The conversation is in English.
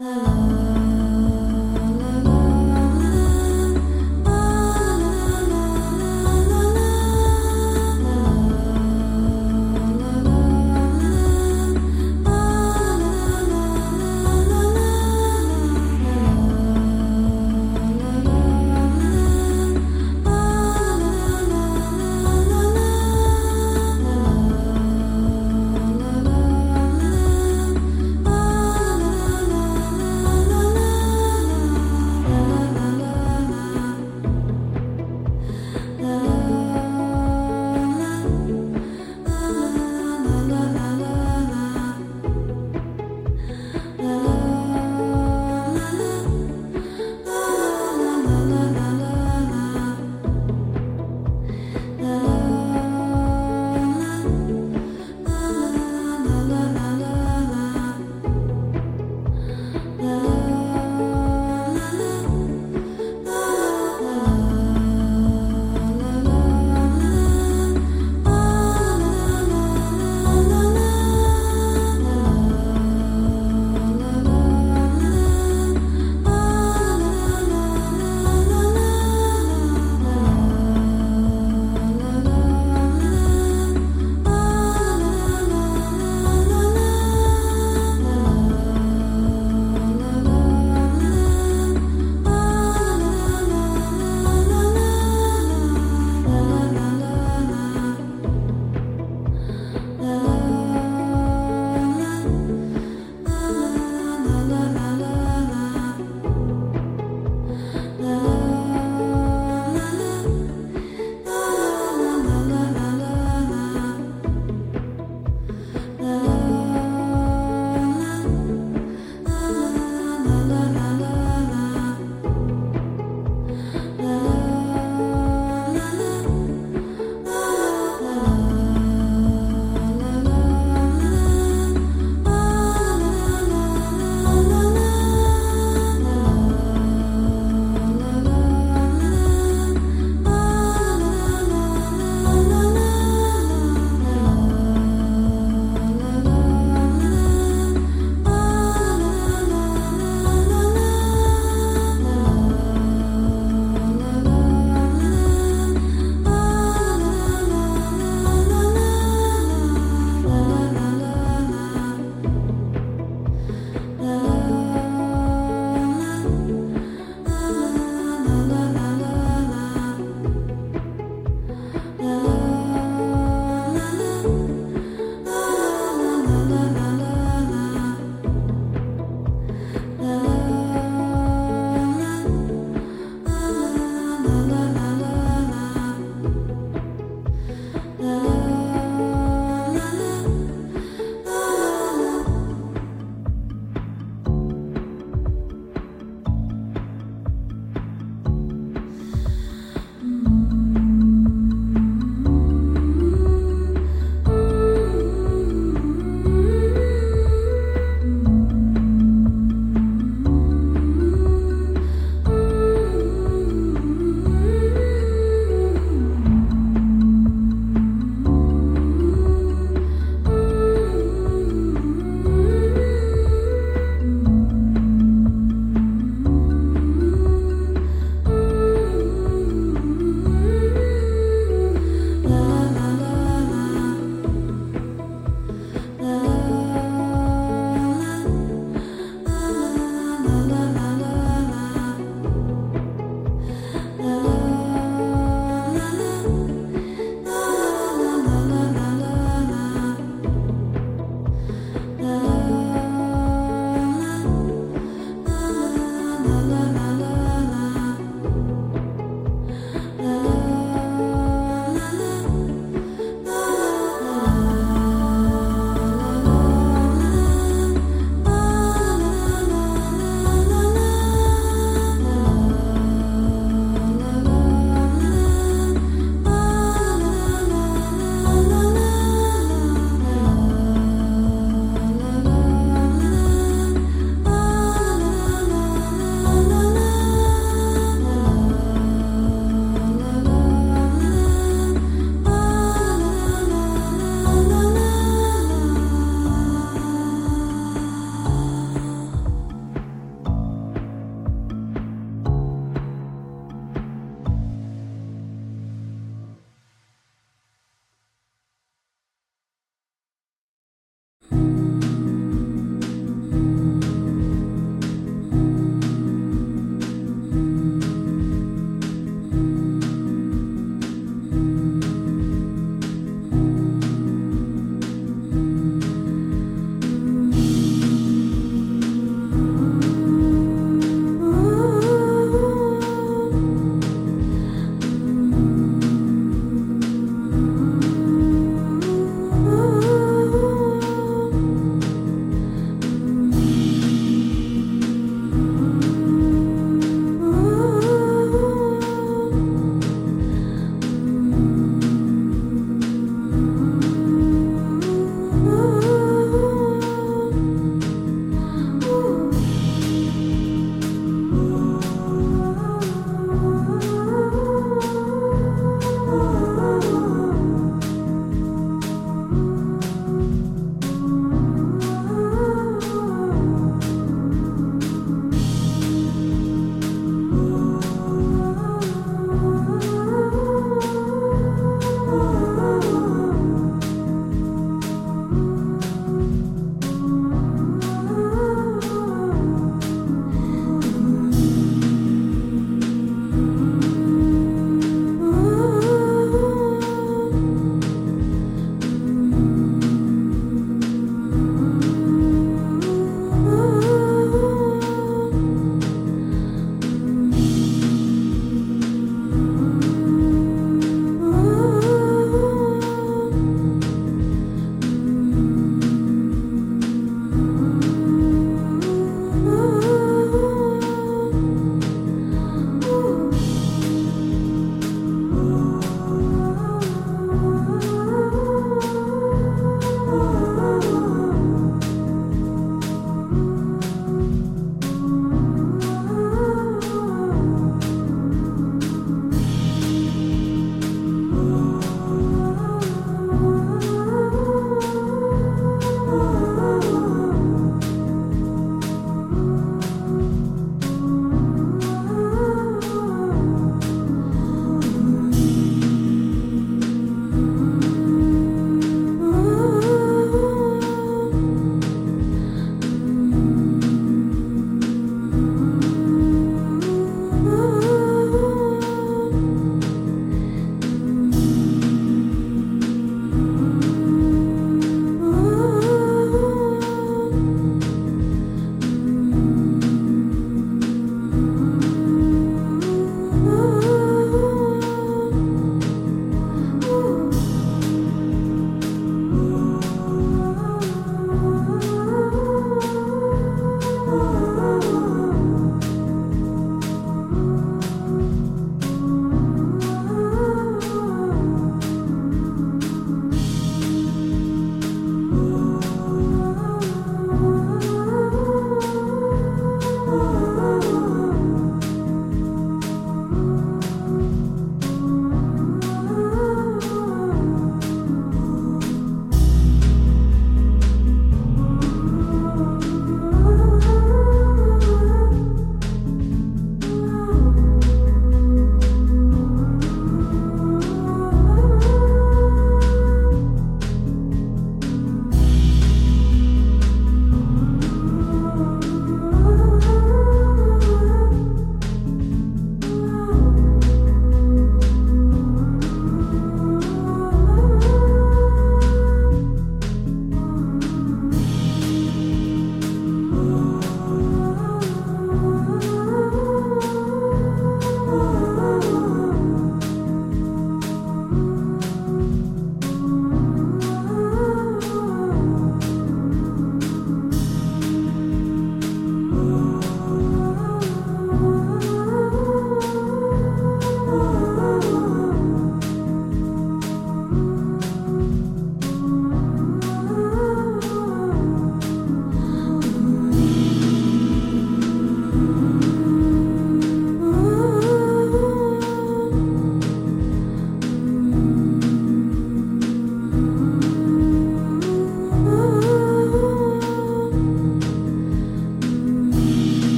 Hello.